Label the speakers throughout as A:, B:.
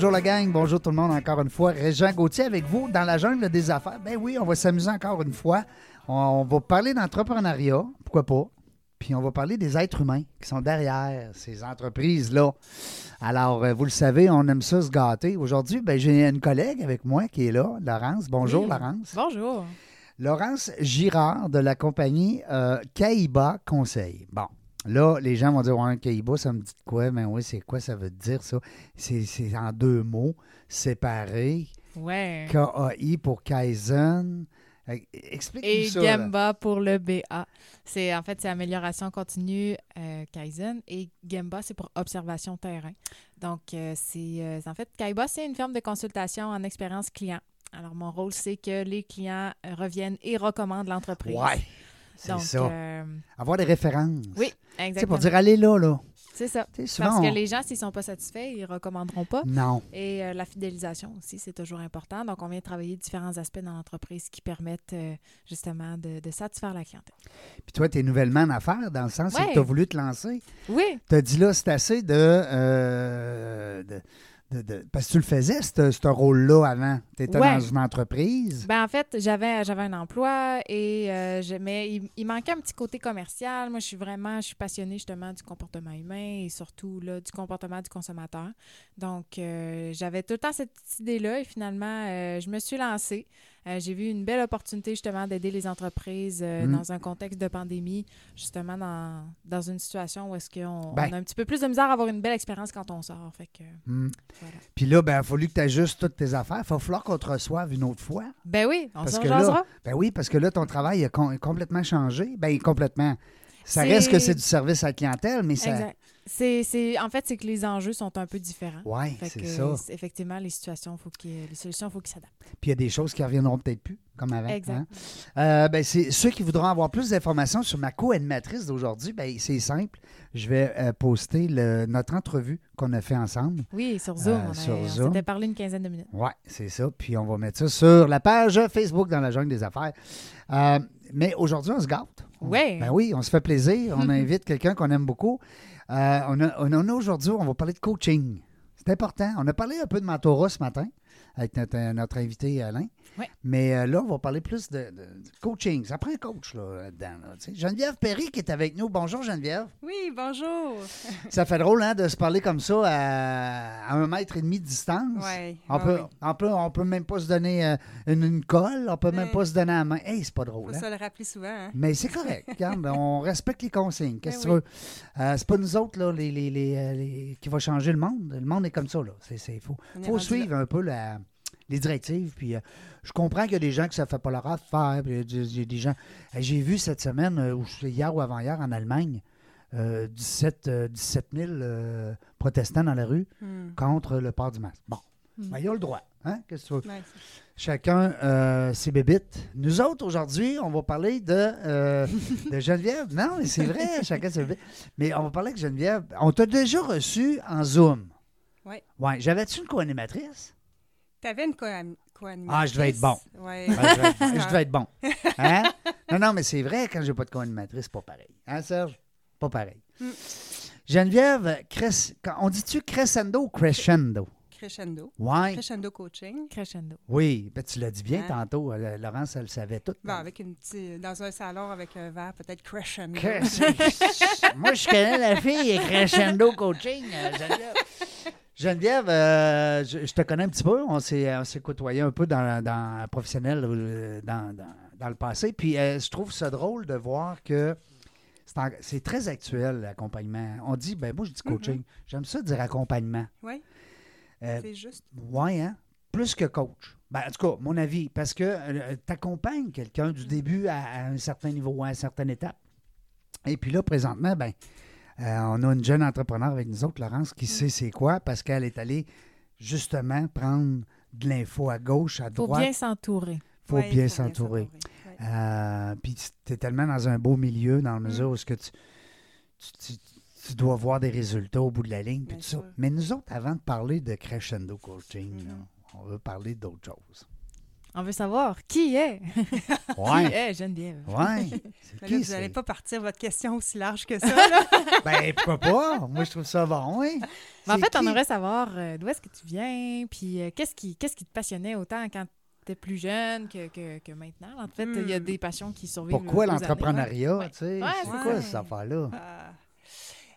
A: Bonjour la gang, bonjour tout le monde encore une fois. Régent Gauthier avec vous dans la jungle des affaires. Ben oui, on va s'amuser encore une fois. On va parler d'entrepreneuriat, pourquoi pas. Puis on va parler des êtres humains qui sont derrière ces entreprises-là. Alors, euh, vous le savez, on aime ça se gâter. Aujourd'hui, ben, j'ai une collègue avec moi qui est là, Laurence. Bonjour,
B: Oui.
A: Laurence.
B: Bonjour.
A: Laurence Girard de la compagnie euh, Caïba Conseil. Bon, là, les gens vont dire Ouais, Caïba, ça me dit de quoi Mais oui, c'est quoi ça veut dire ça? C'est c'est en deux mots, séparés.
B: Ouais.
A: KAI pour Kaizen. Explique-nous
B: Et
A: ça. là.
B: Gemba pour le BA. C'est en fait c'est amélioration continue euh, Kaizen et Gemba c'est pour observation terrain. Donc euh, c'est euh, en fait Kaiba c'est une firme de consultation en expérience client. Alors mon rôle c'est que les clients euh, reviennent et recommandent l'entreprise.
A: Ouais, c'est ça.
B: euh,
A: Avoir des références.
B: oui, exactement.
A: pour dire allez là, là.
B: C'est ça.
A: Souvent,
B: Parce que
A: on-
B: les gens s'ils sont pas satisfaits, ils recommanderont pas.
A: Non.
B: Et euh, la fidélisation aussi, c'est toujours important. Donc, on vient travailler différents aspects dans l'entreprise qui permettent euh, justement de, de satisfaire la clientèle.
A: Puis toi, tu es nouvellement en affaires, dans le sens où
B: Ouais.
A: tu as voulu te lancer.
B: Oui,
A: Tu as dit là, c'est assez de, euh, de, de- de- Parce que tu le faisais, ce rôle-là, avant. Tu étais
B: Ouais.
A: dans une entreprise.
B: ben en fait, j'avais j'avais un emploi et euh, je, mais il, il manquait un petit côté commercial. Moi, je suis vraiment, je suis passionnée justement du comportement humain et surtout là, du comportement du consommateur. Donc, euh, j'avais tout le temps cette petite idée-là et finalement, euh, je me suis lancée. Euh, J'ai vu une belle opportunité justement d'aider les entreprises euh,
A: Mm.
B: dans un contexte de pandémie, justement dans, dans une situation où est-ce qu'on
A: Ben.
B: on a un petit peu plus de misère à avoir une belle expérience quand on sort. Fait que, voilà.
A: Puis là, ben, il a fallu que tu ajustes toutes tes affaires. Il va falloir qu'on te reçoive une autre fois.
B: Ben oui, on s'en.
A: Ben oui, parce que là, ton travail a com- complètement changé. Ben complètement. Ça
B: C'est-
A: reste que c'est du service à la clientèle, mais ça.
B: Exact. C'est, en fait, c'est que les enjeux sont un peu différents.
A: Oui, c'est ça.
B: Effectivement, les situations, faut qu'il- les solutions, il faut qu'ils s'adaptent.
A: Puis il y a des choses qui reviendront peut-être plus, comme avant.
B: Exact.
A: hein. Euh, ben, c'est ceux qui voudront avoir plus d'informations sur ma co-animatrice d'aujourd'hui, ben, c'est simple. Je vais euh, poster le- notre entrevue qu'on a fait ensemble.
B: Oui, sur Zoom.
A: Euh,
B: on, a-
A: sur
B: on
A: Zoom.
B: s'était parlé une quinzaine de minutes.
A: Oui, c'est ça. Puis on va mettre ça sur la page Facebook dans la jungle des affaires. Euh, mais aujourd'hui, on se gâte.
B: Ouais.
A: Ben oui, on se fait plaisir. On invite quelqu'un qu'on aime beaucoup. Euh, on a, on a aujourd'hui, on va parler de coaching. C'est important. On a parlé un peu de mentorat ce matin avec notre, notre invité Alain. Mais euh, là, on va parler plus de, de- de coaching. Ça prend un coach là, là-dedans. là. Geneviève Perry qui est avec nous. Bonjour Geneviève.
C: Oui, bonjour.
A: Ça fait drôle hein, de se parler comme ça à, à un mètre et demi de distance.
C: Ouais,
A: On
C: ouais,
A: peut,
C: ouais.
A: on peut, on peut même pas se donner euh, une, une colle, on peut même
C: Ouais.
A: pas se donner la main. Hey, c'est pas drôle.
C: Faut
A: hein?
C: ça le rappeler souvent. Hein?
A: Mais c'est correct. Regarde, on respecte les consignes. Qu'est-ce que tu veux? Euh, c'est pas nous autres là, les, les- les, euh, les- qui va changer le monde. Le monde est comme ça. Il faut,
C: On est
A: faut
C: rendu
A: suivre un peu la- les directives. Puis, euh, je comprends qu'il y a des gens que ça ne fait pas leur affaire. puis il y a des- des gens. Hey, J'ai vu cette semaine, euh, ou hier ou avant-hier, en Allemagne, euh, 17, euh, 17 000 euh, protestants dans la rue
C: Hmm.
A: contre le port du masque. Bon,
B: Hmm.
A: ben, ils ont le droit. Hein? Que tu veux?
C: Ouais,
A: Chacun euh, ses bébites. Nous autres, aujourd'hui, on va parler de, euh, de Geneviève. Non, mais c'est vrai, chacun ses bébites. Mais on va parler avec Geneviève. On t'a déjà reçu en Zoom.
C: Ouais.
A: Ouais. J'avais-tu une co-animatrice?
C: T'avais une co
A: Ah, je devais être bon.
C: Ouais.
A: Ah, je, devais être, je devais être bon. Hein? Non, non, mais c'est vrai, quand j'ai pas de co-animatrice, c'est pas pareil. Hein, Serge? Pas pareil.
C: Mm.
A: Geneviève, cres- on dit-tu crescendo ou crescendo?
C: Crescendo.
A: Ouais.
C: Crescendo coaching.
B: Crescendo.
A: Oui, ben, tu l'as dit bien
C: Hein?
A: tantôt. Euh, Laurence, elle le savait tout.
C: Bon, avec une petite, dans un salon avec un verre, peut-être crescendo.
A: Cres- Moi, je connais la fille Crescendo Coaching, euh, Geneviève. Geneviève, euh, je, je te connais un petit peu. On s'est, on s'est côtoyé un peu dans, dans professionnel euh, dans, dans- dans le passé. Puis euh, je trouve ça drôle de voir que c'est, en- c'est très actuel, l'accompagnement. On dit, ben moi, je dis coaching. J'aime ça dire accompagnement.
C: Oui,
A: Euh,
C: c'est juste.
A: Ouais, hein? Plus que coach. Ben, en tout cas, mon avis, parce que tu accompagnes quelqu'un du début à, à un certain niveau, à une certaine étape. Et puis là, présentement, ben, euh, on a une jeune entrepreneur avec nous autres, Laurence, qui sait c'est quoi, parce qu'elle est allée justement prendre de l'info à gauche, à
B: Faut
A: droite.
B: bien s'entourer.
A: faut
C: Ouais,
A: bien
C: faut
A: s'entourer.
C: Ouais.
A: Euh, puis tu es tellement dans un beau milieu, dans la mesure où ce que tu, tu, tu- tu dois voir des résultats au bout de la ligne, puis
C: Bien
A: tout ça.
C: sûr.
A: Mais nous autres, avant de parler de crescendo coaching, là, on veut parler d'autre chose.
B: On veut savoir qui est, qui est Geneviève?
A: Qui,
C: vous n'allez pas partir votre question aussi large que ça. là.
A: Ben, pourquoi pas? Moi, je trouve ça bon, oui.
B: Mais en fait, on aimerait savoir euh, d'où est-ce que tu viens, puis euh, qu'est-ce qui, qu'est-ce qui te passionnait autant quand tu étais plus jeune que, que, que maintenant? En fait, il y a
C: Hmm.
B: des passions qui survivent.
A: Pourquoi l'entrepreneuriat,
B: Ouais.
A: tu sais?
B: Ouais,
A: c'est
C: c'est
A: quoi
C: ça.
A: cette affaire-là?
C: Euh,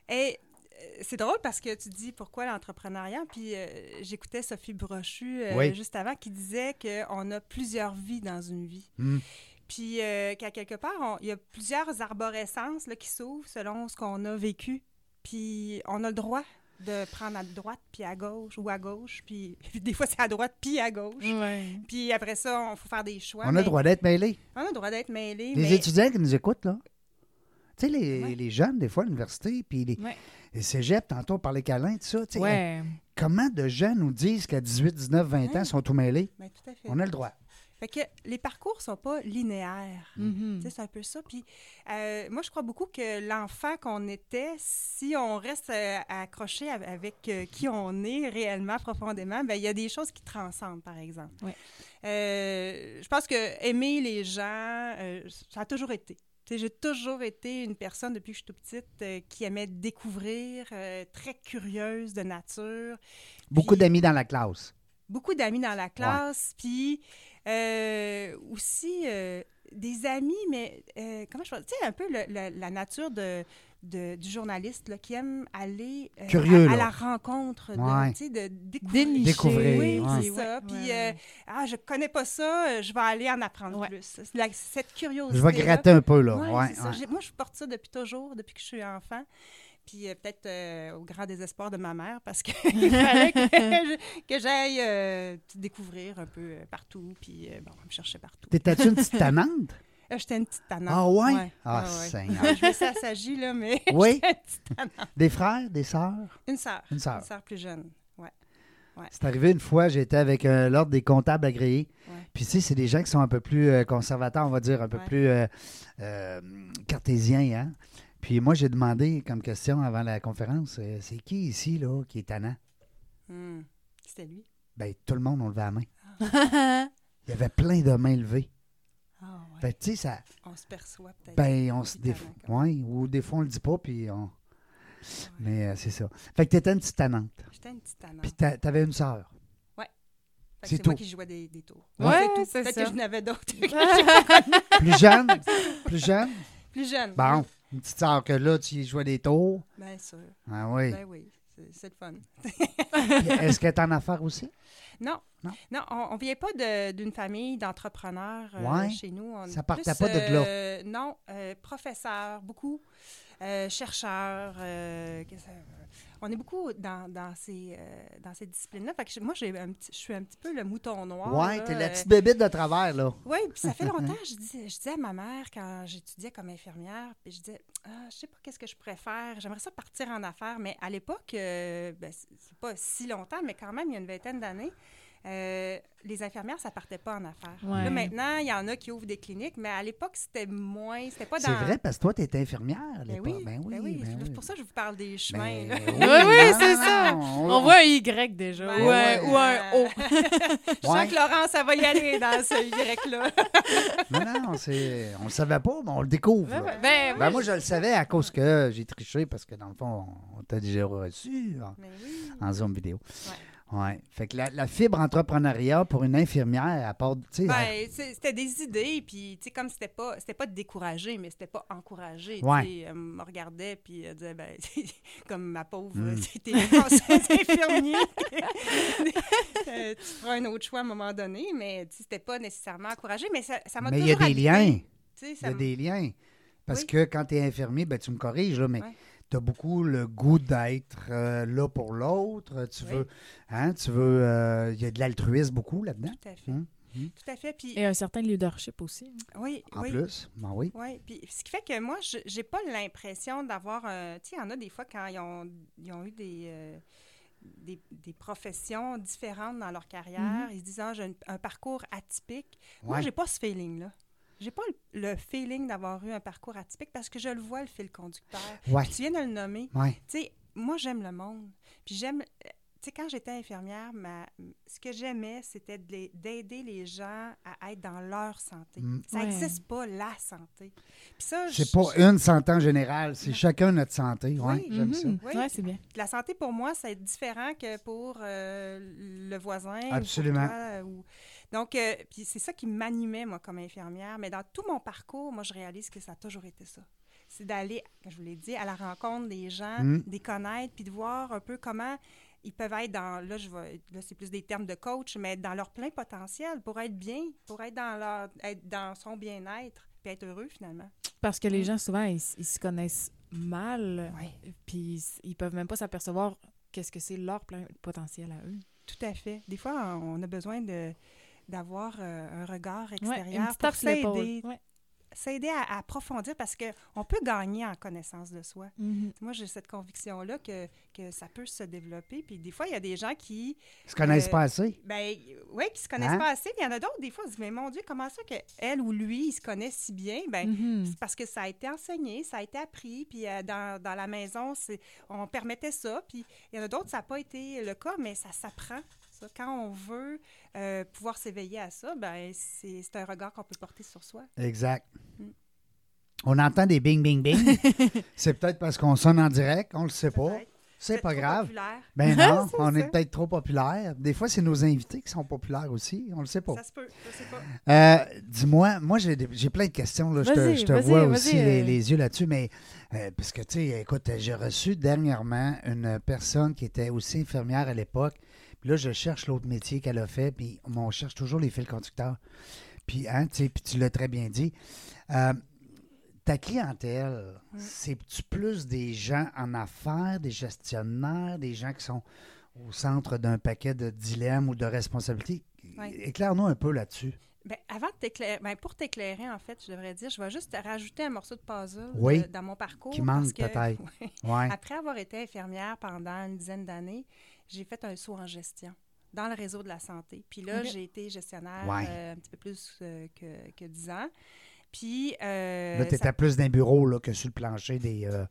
C: et euh, c'est drôle parce que tu dis pourquoi l'entrepreneuriat, puis euh, j'écoutais Sophie Brochu euh,
A: Oui.
C: juste avant qui disait qu'on a plusieurs vies dans une vie.
A: Hmm.
C: Puis euh, qu'à quelque part, on- il y a plusieurs arborescences là, qui s'ouvrent selon ce qu'on a vécu. Puis on a le droit de prendre à droite puis à gauche ou à gauche. Puis des fois, c'est à droite puis à gauche.
B: Ouais.
C: Puis après ça, il faut faire des choix.
A: On a le droit d'être mêlés.
C: On a le droit d'être mêlés.
A: Les
C: mais...
A: étudiants qui nous écoutent, là. Tu sais, les,
C: Ouais.
A: les jeunes, des fois, à l'université, puis les,
B: Ouais.
A: les cégeps, tantôt, par les câlins, tout ça. tu sais,
B: Ouais.
A: Comment de jeunes nous disent qu'à 18, 19, 20 ans,
C: Ouais.
A: sont tout mêlés?
C: Tout à fait.
A: On a le droit.
C: Fait que les parcours sont pas linéaires.
B: Mhm.
C: Sais, C'est un peu ça. Puis euh, moi, je crois beaucoup que l'enfant qu'on était, si on reste euh, accroché av- avec euh, qui on est réellement, profondément, ben il y a des choses qui transcendent, par exemple. Euh, je pense que aimer les gens, euh, ça a toujours été. J'ai toujours été une personne, depuis que je suis toute petite, euh, qui aimait découvrir, euh, très curieuse de nature.
A: Beaucoup d'amis dans la classe.
C: beaucoup d'amis dans la classe, puis euh, aussi des amis, mais euh, comment je dire, tu sais, un peu le- le- la nature de, de- du journaliste là, qui aime aller euh,
A: Curieux,
C: à, la rencontre, de,
A: Ouais.
C: découvrir. Oui,
A: ouais.
C: c'est ça.
B: Ouais,
C: Puis,
B: ouais,
C: euh, ah, je connais pas ça, euh, je vais aller en apprendre
B: Ouais.
C: plus. La- cette curiosité.
A: Je vais gratter un peu, là.
C: Moi, je porte ça depuis toujours, depuis que je suis enfant. Puis euh, peut-être euh, au grand désespoir de ma mère, parce qu'il fallait que j'aille euh, découvrir un peu partout. Puis euh, bon, on me cherchait partout.
A: T'étais-tu une petite tannante?
C: J'étais une petite tannante.
A: Ah ouais?
C: Ouais,
A: Ah,
C: ouais, ouais.
A: Seigneur.
C: Je me suis assagie, là, mais
A: Oui?
C: j'étais une petite tannante.
A: Des frères, des sœurs?
C: Une sœur.
A: Une sœur.
C: Une sœur plus jeune. Ouais.
A: C'est arrivé une fois, j'étais avec euh, l'ordre des comptables agréés. Puis, tu sais, c'est des gens qui sont un peu plus euh, conservateurs, on va dire, un peu plus euh, cartésiens. Hein? Puis, moi, j'ai demandé comme question avant la conférence c'est qui ici, là, qui est tannant?
C: Hmm. C'était lui?
A: Ben, tout le monde, on levait la main. Il y avait plein de mains levées.
C: Ah ouais.
A: Fait que, tu sais, ça.
C: On se perçoit peut-être.
A: Ben, on se. Des, ouais, ou des fois, on le dit pas, puis on. Mais euh, c'est ça. Fait que t'étais une petite tannante.
C: J'étais une petite tannante.
A: Puis, t'a- t'avais une sœur.
C: Fait que
A: c'est
C: moi
A: tout.
C: qui jouais des, des tours.
B: Ouais,
C: tout.
B: c'est
C: Peut-être
B: ça.
C: que je n'avais d'autres.
A: Plus jeune? plus jeune?
C: Plus jeune.
A: Bon, une petite sœur que là, tu jouais des tours?
C: Bien sûr.
A: Ah oui.
C: Ben oui, c'est- le fun.
A: Est-ce qu'elle est en affaires aussi?
C: Non.
A: Non?
C: on ne vient pas de- d'une famille d'entrepreneurs euh, chez nous. On
A: Ça
C: est
A: partait pas de là.
C: euh, non, euh, professeurs, beaucoup. euh, on est beaucoup dans, dans ces, euh, dans ces disciplines-là. Fait que moi, j'ai un petit- je suis un petit peu le mouton noir.
A: ouais, t'es la petite bébite de travers, là.
C: oui, puis ça fait longtemps, je, dis, je disais à ma mère quand j'étudiais comme infirmière, puis je disais, ah, je sais pas qu'est-ce que je préfère, j'aimerais ça partir en affaires, mais à l'époque, euh, ben, c'est pas si longtemps, mais quand même, il y a une vingtaine d'années, euh, les infirmières, ça partait pas en affaires.
B: Ouais.
C: Là, maintenant, il y en a qui ouvrent des cliniques, mais à l'époque, c'était moins, c'était pas dans...
A: C'est vrai, parce que toi, t'étais infirmière à
C: Ben
A: l'époque.
C: oui, ben oui,
A: ben
C: c'est
A: oui.
C: pour ça que je vous parle des chemins.
A: Ben
C: là.
A: oui,
B: Oui, oui, c'est ça. On voit un Y déjà.
C: Ben
B: ou, un,
A: ouais.
B: ou un O.
C: Je sens que Laurence, ça va y aller dans ce Y-là.
A: Non, non, c'est... on le savait pas, mais on le découvre.
B: Ben, ben,
A: Ben, moi, je le savais à cause que j'ai triché parce que dans le fond, on t'a déjà reçu en,
C: oui.
A: en Zoom vidéo.
C: Ouais.
A: Fait que la, la fibre entrepreneuriat pour une infirmière, à part,
C: Ben, c'était des idées, puis comme c'était pas, c'était pas découragé, mais c'était pas encouragé.
A: Ouais.
C: Elle me regardait, puis elle disait, ben, comme ma pauvre,
A: Mm.
C: c'était infirmier. Euh, tu feras un autre choix à un moment donné, mais c'était pas nécessairement encouragé, mais ça ça m'a
A: mais il y a des
C: habité.
A: liens. Il y a des liens. Parce
C: Oui.
A: que quand tu es infirmier, ben, tu me corriges, là, mais
C: Ouais.
A: Tu as beaucoup le goût d'être euh, là pour l'autre. Tu
C: Oui.
A: veux. Hein, tu veux. euh, Il y a de l'altruisme beaucoup là-dedans.
C: Tout à fait.
A: Hum, hum.
C: Tout à fait. Puis,
B: Et un certain leadership aussi.
C: oui,
A: En
C: oui.
A: plus. Ben oui.
C: Oui, puis ce qui fait que moi, je j'ai pas l'impression d'avoir un... Tu sais, il y en a des fois quand ils ont, ils ont eu des, euh, des, des professions différentes dans leur carrière, ils se disent, ah, j'ai un, un parcours atypique. Moi,
A: Ouais.
C: j'ai pas ce feeling-là. J'ai pas le, le feeling d'avoir eu un parcours atypique parce que je le vois, le fil conducteur.
A: Ouais.
C: Tu viens de le nommer.
A: Ouais.
C: Tu sais, moi, j'aime le monde. Puis j'aime... euh, sais, quand j'étais infirmière, ma, ce que j'aimais, c'était d'aider les gens à être dans leur santé.
A: Mm.
C: Ça
B: Ouais.
C: n'existe pas, la santé. Puis ça,
A: C'est pas une santé en général, c'est chacun notre santé. Ouais,
C: Oui.
A: j'aime ça.
B: Mhm.
C: Oui.
B: Ouais, c'est bien.
C: La santé, pour moi, c'est différent que pour euh, le voisin. ou pour
A: Absolument.
C: toi, ou- Donc, euh, puis c'est ça qui m'animait, moi, comme infirmière. Mais dans tout mon parcours, moi, je réalise que ça a toujours été ça. C'est d'aller, comme je vous l'ai dit, à la rencontre des gens,
A: Mm.
C: de les connaître, puis de voir un peu comment ils peuvent être dans, là, je vais, là, c'est plus des termes de coach, mais dans leur plein potentiel pour être bien, pour être dans, leur, être dans son bien-être, puis être heureux, finalement.
B: Parce que les gens, souvent, ils, ils se connaissent mal,
C: Oui.
B: puis ils, ils peuvent même pas s'apercevoir qu'est-ce que c'est leur plein potentiel à eux.
C: Tout à fait. Des fois, on a besoin de d'avoir euh, un regard
B: Ouais,
C: extérieur
B: petite
C: pour s'aider
B: Ouais.
C: s'aider à, à approfondir parce qu'on peut gagner en connaissance de soi.
B: Mhm.
C: Moi, j'ai cette conviction-là que, que ça peut se développer. Puis des fois, il y a des gens qui,
A: Ils se connaissent
C: Euh,
A: pas assez.
C: ben, oui, qui se connaissent
A: Hein?
C: pas assez. Puis il y en a d'autres, des fois, ils se disent, mais mon Dieu, comment ça qu'elle ou lui, ils se connaissent si bien? Ben,
B: Mhm.
C: c'est parce que ça a été enseigné, ça a été appris, puis euh, dans, dans la maison, c'est, on permettait ça. Puis il y en a d'autres, ça n'a pas été le cas, mais ça s'apprend. Ça. Quand on veut euh, pouvoir s'éveiller à ça, ben c'est, c'est un regard qu'on peut porter sur soi.
A: Exact.
C: Mm.
A: On entend des bing, bing, bing. c'est peut-être parce qu'on sonne en direct, on le sait pas. C'est pas
C: trop
A: grave.
C: populaire.
A: Ben non, on
C: ça.
A: est peut-être trop populaire. Des fois, c'est nos invités qui sont populaires aussi. On le sait pas.
C: Ça se peut, je sais pas.
A: Euh, Dis-moi, moi, j'ai plein de questions. Là. Je te,
B: Vas-y,
A: je te vois aussi les,
B: euh.
A: les yeux là-dessus, mais euh, parce que, tu sais, écoute, j'ai reçu dernièrement une personne qui était aussi infirmière à l'époque. Puis là, je cherche l'autre métier qu'elle a fait, puis on cherche toujours les fils conducteurs. Puis, hein, tu tu l'as très bien dit. Euh, ta clientèle, c'est-tu plus des gens en affaires, des gestionnaires, des gens qui sont au centre d'un paquet de dilemmes ou de responsabilités?
C: Ouais.
A: Éclaire-nous un peu là-dessus.
C: Ben, avant de t'éclairer, ben, pour t'éclairer, en fait, je devrais dire, je vais juste rajouter un morceau de puzzle
A: Oui.
C: dans mon parcours.
A: Qui manque peut-être. Ouais.
C: Après avoir été infirmière pendant une dizaine d'années, j'ai fait un saut en gestion dans le réseau de la santé. Puis là, j'ai été gestionnaire
A: Ouais.
C: euh, un petit peu plus euh, que, que 10 ans. Puis. euh,
A: Là, tu étais
C: ça-
A: plus d'un bureau là, que sur le plancher des, euh,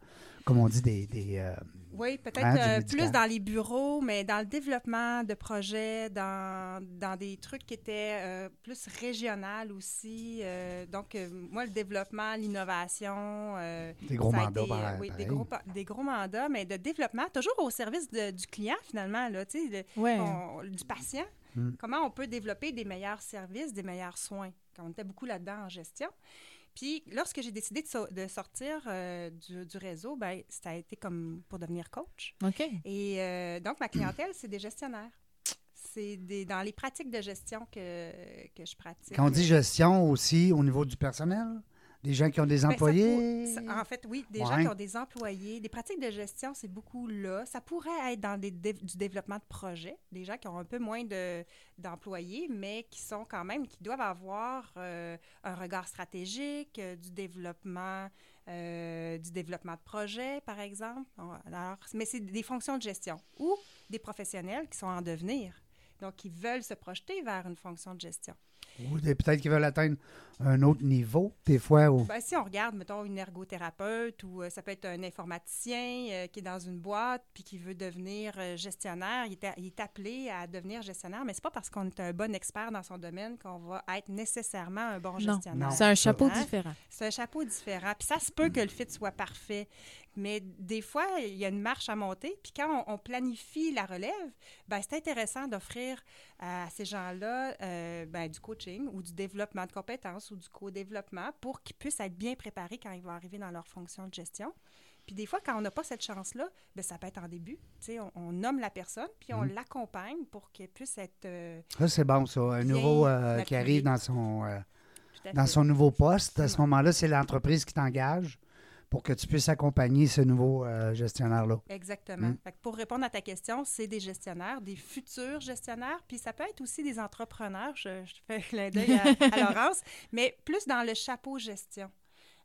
A: comme on dit, des... des euh,
C: Oui, peut-être
A: Hein,
C: euh, plus dans les bureaux, mais dans le développement de projets, dans, dans des trucs qui étaient euh, plus régional aussi. Euh, donc, euh, moi, le développement, l'innovation. euh,
A: des gros
C: ça a
A: mandats,
C: été,
A: pareil,
C: euh, des gros, des gros mandats, mais de développement, toujours au service de- du client, finalement, là, tu sais, le-
B: Ouais.
C: on- du patient.
A: Mm.
C: Comment on peut développer des meilleurs services, des meilleurs soins? On était beaucoup là-dedans en gestion. Puis, lorsque j'ai décidé de, so- de sortir euh, du, du réseau, ben, ça a été comme pour devenir coach.
B: OK.
C: Et euh, donc, ma clientèle, c'est des gestionnaires. C'est des, dans les pratiques de gestion que, que je pratique.
A: Quand on dit gestion aussi au niveau du personnel, des gens qui ont des
C: Ben, ça
A: employés?
C: pour- ça- en fait, oui, des gens qui ont des employés. Des pratiques de gestion, c'est beaucoup là. Ça pourrait être dans des du développement de projets, des gens qui ont un peu moins de- d'employés, mais qui sont quand même, qui doivent avoir euh, un regard stratégique, euh, du développement, euh, du développement de projets, par exemple. Alors, mais c'est des fonctions de gestion ou des professionnels qui sont en devenir. Donc, qui veulent se projeter vers une fonction de gestion.
A: Ou peut-être qu'ils veulent atteindre un autre niveau, des fois. Où...
C: Ben, si on regarde, mettons, une ergothérapeute ou euh, ça peut être un informaticien euh, qui est dans une boîte puis qui veut devenir euh, gestionnaire, il est, a- il est appelé à devenir gestionnaire, mais c'est pas parce qu'on est un bon expert dans son domaine qu'on va être nécessairement un bon
B: Non,
C: gestionnaire.
B: c'est un chapeau
C: Hein?
B: différent.
C: C'est un chapeau différent. Puis ça se peut que le fit soit parfait. Mais des fois, il y a une marche à monter. Puis quand on, on planifie la relève, ben, c'est intéressant d'offrir à ces gens-là euh, ben, du coaching ou du développement de compétences ou du co-développement pour qu'ils puissent être bien préparés quand ils vont arriver dans leur fonction de gestion. Puis des fois, quand on n'a pas cette chance-là, ben, ça peut être en début. Tu sais, on, on nomme la personne, puis on
A: Mhm.
C: l'accompagne pour qu'elle puisse être euh,
A: Ça, c'est bon, ça. Un
C: Bien
A: nouveau euh, qui arrive dans son, euh, dans
C: fait-
A: son nouveau poste. À ce moment-là, c'est l'entreprise qui t'engage pour que tu puisses accompagner ce nouveau euh, gestionnaire-là.
C: Exactement.
A: Mm.
C: Fait que pour répondre à ta question, c'est des gestionnaires, des futurs gestionnaires, puis ça peut être aussi des entrepreneurs. Je, je fais clin d'œil à, à Laurence, mais plus dans le chapeau gestion.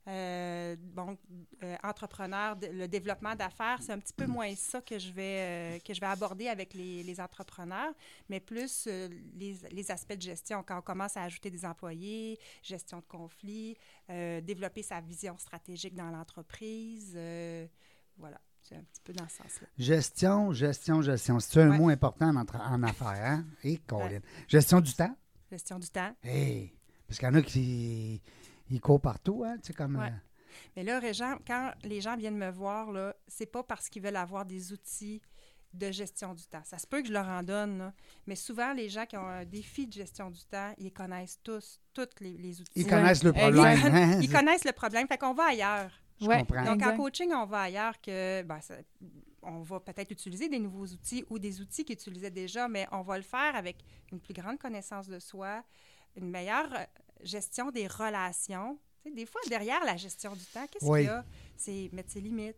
C: Euh, bon, euh, entrepreneur, de- le développement d'affaires, c'est un petit peu moins ça que je vais, euh, que je vais aborder avec les, les entrepreneurs, mais plus euh, les, les aspects de gestion. Quand on commence à ajouter des employés, gestion de conflits, euh, développer sa vision stratégique dans l'entreprise, euh, voilà. C'est un petit peu dans ce sens-là.
A: Gestion, gestion, gestion. C'est un
C: Ouais.
A: mot important en, en affaires, hein? Et Colin. Gestion du temps?
C: Gestion du temps.
A: Hey! Parce qu'il y en a qui ils courent partout, hein? Tu sais, comme.
C: Ouais.
A: euh,
C: Mais là, Régent, quand les gens viennent me voir, là, c'est pas parce qu'ils veulent avoir des outils de gestion du temps. Ça se peut que je leur en donne, là, mais souvent, les gens qui ont un défi de gestion du temps, ils connaissent tous, tous les, les outils.
A: ils
B: Ouais.
A: connaissent le problème. hein?
C: Ils connaissent le problème, fait qu'on va ailleurs.
A: Je
B: Ouais.
A: comprends.
C: Donc, en coaching, on va ailleurs que ben, ça- on va peut-être utiliser des nouveaux outils ou des outils qu'ils utilisaient déjà, mais on va le faire avec une plus grande connaissance de soi, une meilleure gestion des relations. Des fois, derrière la gestion du temps, qu'est-ce
A: Oui.
C: qu'il y a? C'est mettre ses limites.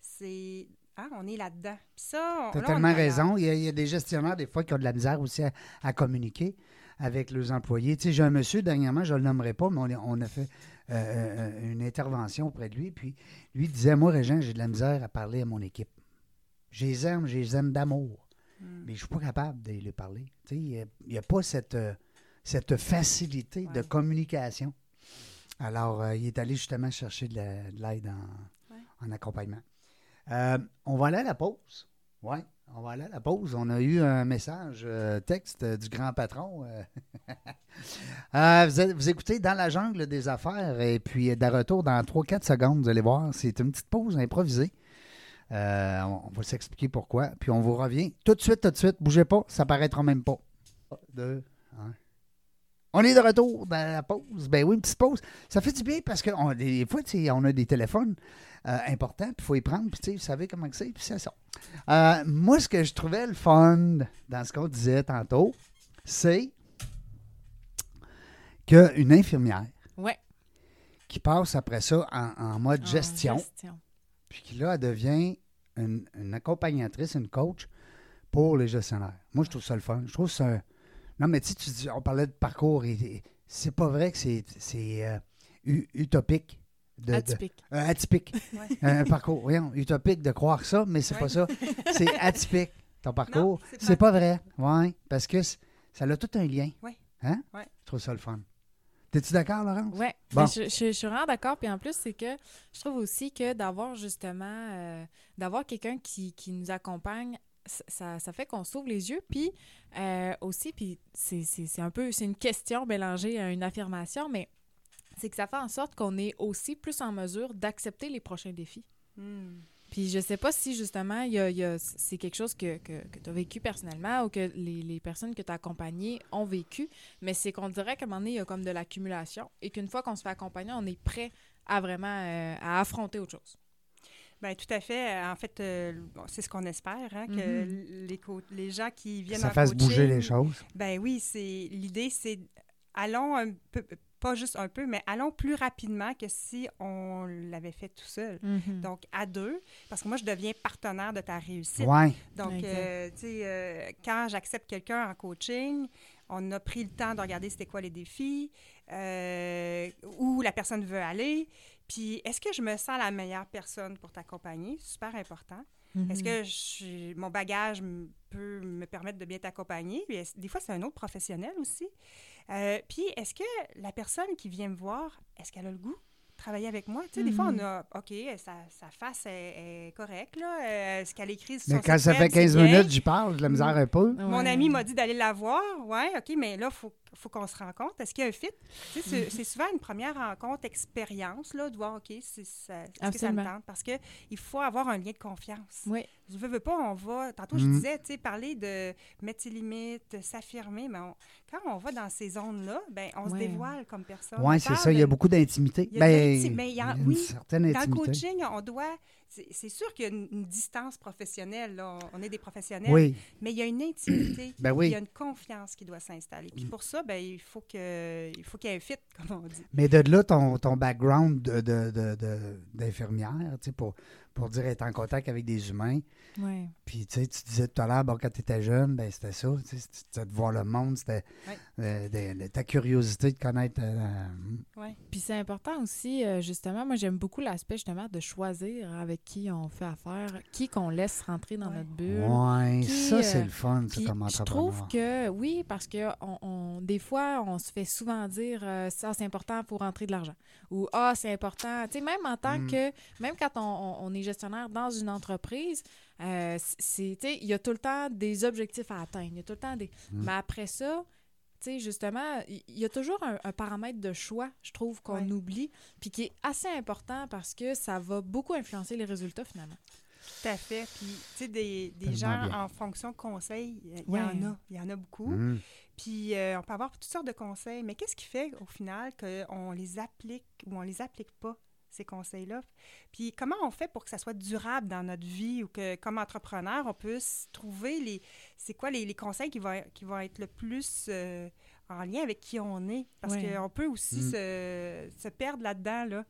C: C'est... hein, on est là-dedans. Puis ça, on,
A: Tu as
C: là, on
A: tellement raison. Il y, a, il y a des gestionnaires, des fois, qui ont de la misère aussi à, à communiquer avec leurs employés. Tu sais, j'ai un monsieur, dernièrement, je ne le nommerai pas, mais on, a- on a fait euh, euh, une intervention auprès de lui. Puis lui disait Moi, Régent, j'ai de la misère à parler à mon équipe. Je les aime, je les aime d'amour.
C: Mm.
A: Mais je ne suis pas capable de les parler. Tu sais, il n'y a pas cette, euh, cette facilité de communication. Alors, euh, il est allé justement chercher de la- de l'aide en,
C: Ouais.
A: en accompagnement. Euh, on va aller à la pause. Oui, on va aller à la pause. On a eu un message euh, texte du grand patron. vous, êtes- vous écoutez Dans la jungle des affaires et puis de retour dans 3-4 secondes, vous allez voir, c'est une petite pause improvisée. On, on va s'expliquer pourquoi. Puis on vous revient tout de suite, tout de suite. Bougez pas, ça paraîtra même pas. Deux. On est de retour dans la pause. Ben oui, une petite pause. Ça fait du bien parce que on- des fois, on a des téléphones euh, importants, puis il faut y prendre, puis tu sais, vous savez comment que c'est, puis c'est ça. Euh, moi, ce que je trouvais le fun dans ce qu'on disait tantôt, c'est qu'une infirmière
B: Ouais.
A: qui passe après ça en, en mode
B: En
A: gestion. puis qui là, elle devient une, une accompagnatrice, une coach pour les gestionnaires. Moi, je trouve ça le fun. Je trouve ça. Non, mais tu sais, tu dis- on parlait de parcours et, et c'est pas vrai que c'est c'est, euh, utopique. De, de-
B: Atypique.
A: euh, atypique.
C: Ouais.
A: un parcours, voyons, utopique de croire ça, mais c'est
C: Ouais.
A: pas ça. C'est atypique, ton parcours.
C: Non, c'est
A: C'est
C: pas-
A: pas vrai. Oui, parce que ça a tout un lien.
C: Ouais.
A: Hein?
C: Ouais.
A: Je trouve ça le fun. T'es-tu d'accord, Laurence?
B: Oui,
A: Bon.
B: je, je- je suis vraiment d'accord. Puis en plus, c'est que je trouve aussi que d'avoir justement, euh, d'avoir quelqu'un qui, qui nous accompagne, ça- ça, fait qu'on s'ouvre les yeux. Puis euh, aussi, puis c'est un peu, c'est une question mélangée à une affirmation, mais c'est que ça fait en sorte qu'on est aussi plus en mesure d'accepter les prochains défis.
C: Mm.
B: Puis je sais pas si justement il y a- y a- c'est quelque chose que, que, tu as vécu personnellement ou que les, les personnes que tu as accompagnées ont vécu, mais c'est qu'on dirait qu'à un moment donné, il y a comme de l'accumulation et qu'une fois qu'on se fait accompagner, on est prêt à vraiment euh, à affronter autre chose.
C: Bien, tout à fait. En fait, euh, bon, c'est ce qu'on espère, hein, que
B: Mhm.
C: les, les gens qui viennent
A: ça
C: en
A: fasse bouger les choses.
C: Ben oui, c'est l'idée, c'est allons un peu, pas juste un peu, mais allons plus rapidement que si on l'avait fait tout seul. Donc, à deux, parce que moi, je deviens partenaire de ta réussite.
A: Ouais.
C: Donc, euh, tu sais, euh, quand j'accepte quelqu'un en coaching, on a pris le temps de regarder c'était quoi les défis, euh, où la personne veut aller, puis est-ce que je me sens la meilleure personne pour t'accompagner? Super important.
B: Mhm.
C: Est-ce que je- mon bagage peut me permettre de bien t'accompagner? Des fois, c'est un autre professionnel aussi. Euh, puis, est-ce que la personne qui vient me voir, est-ce qu'elle a le goût de travailler avec moi? Tu sais, des fois, on
B: Mhm.
C: a, OK, sa, sa face est, est correcte, là. Euh, ce qu'elle écrit sur
A: Mais quand ça fait
C: c'est
A: 15
C: bien.
A: minutes, j'y parle, de la misère un peu.
C: Mon ami m'a dit d'aller la voir. Ouais, OK, mais là, il faut, faut qu'on se rencontre. Est-ce qu'il y a un fit? Tu sais, c'est- c'est souvent une première rencontre, expérience, là, de voir, OK, c'est ça, est-ce que ça me tente? Parce qu'il faut avoir un lien de confiance.
B: Oui.
C: Je veux, veux pas, on va. Tantôt, je
A: Mhm.
C: disais, tu sais, parler de mettre ses limites, s'affirmer, mais on- quand on va dans ces zones-là, ben, on se dévoile comme personne.
A: Oui, c'est ça. Il y a beaucoup d'intimité.
C: Il y a
A: Ben,
C: mais il y a-
A: une
C: oui,
A: certaine
C: Dans le
A: intimité.
C: coaching, on doit. C'est c'est sûr qu'il y a une, une distance professionnelle. là. On, on est des professionnels.
A: Oui,
C: Mais il y a une intimité.
A: ben
C: Il y a une confiance qui doit s'installer. Puis pour ça, ben, il faut que il faut qu'il y ait un fit, comme on dit.
A: Mais de là, ton, ton background de- de- de- de- d'infirmière, pour, pour dire être en contact avec des humains.
B: Ouais.
A: Puis, tu sais, tu disais tout à l'heure, bon, quand tu étais jeune, ben, c'était ça. tu sais, C'était de voir le monde, c'était
C: Ouais.
A: euh, de- de- ta curiosité de connaître. euh,
C: Ouais.
B: Puis c'est important aussi, euh, justement, moi j'aime beaucoup l'aspect justement de choisir avec qui on fait affaire, qui qu'on laisse rentrer dans
C: Ouais.
B: notre bulle. Qui,
A: ça, c'est
B: euh,
A: le fun, ça, comme
B: je
A: entrepreneur.
B: trouve que oui, parce que on, on- on, des fois, on se fait souvent dire euh, ça, c'est important pour rentrer de l'argent. Ou ah, c'est important. Tu sais, même en tant
A: Mm.
B: que. Même quand on, on- on est gestionnaire dans une entreprise, euh, c'est, tu sais, il y a tout le temps des objectifs à atteindre. Il y a tout le temps des.
A: Mm.
B: Mais après ça, tu sais, justement, il y a toujours un, un paramètre de choix, je trouve, qu'on
C: Ouais.
B: oublie, puis qui est assez important parce que ça va beaucoup influencer les résultats finalement.
C: Tout à fait. Puis, tu sais, des, des gens
A: bien.
C: en fonction de conseils, il y
B: Ouais.
C: en a. Il y en a beaucoup.
A: Mm.
C: Puis, euh, on peut avoir toutes sortes de conseils. Mais qu'est-ce qui fait, au final, qu'on les applique ou on les applique pas, ces conseils-là? Puis, comment on fait pour que ça soit durable dans notre vie ou que, comme entrepreneur, on puisse trouver les... C'est quoi les, les conseils qui vont, qui vont être le plus euh, en lien avec qui on est? Parce
B: Ouais.
C: qu'on peut aussi
A: Mm.
C: se, se perdre là-dedans, là.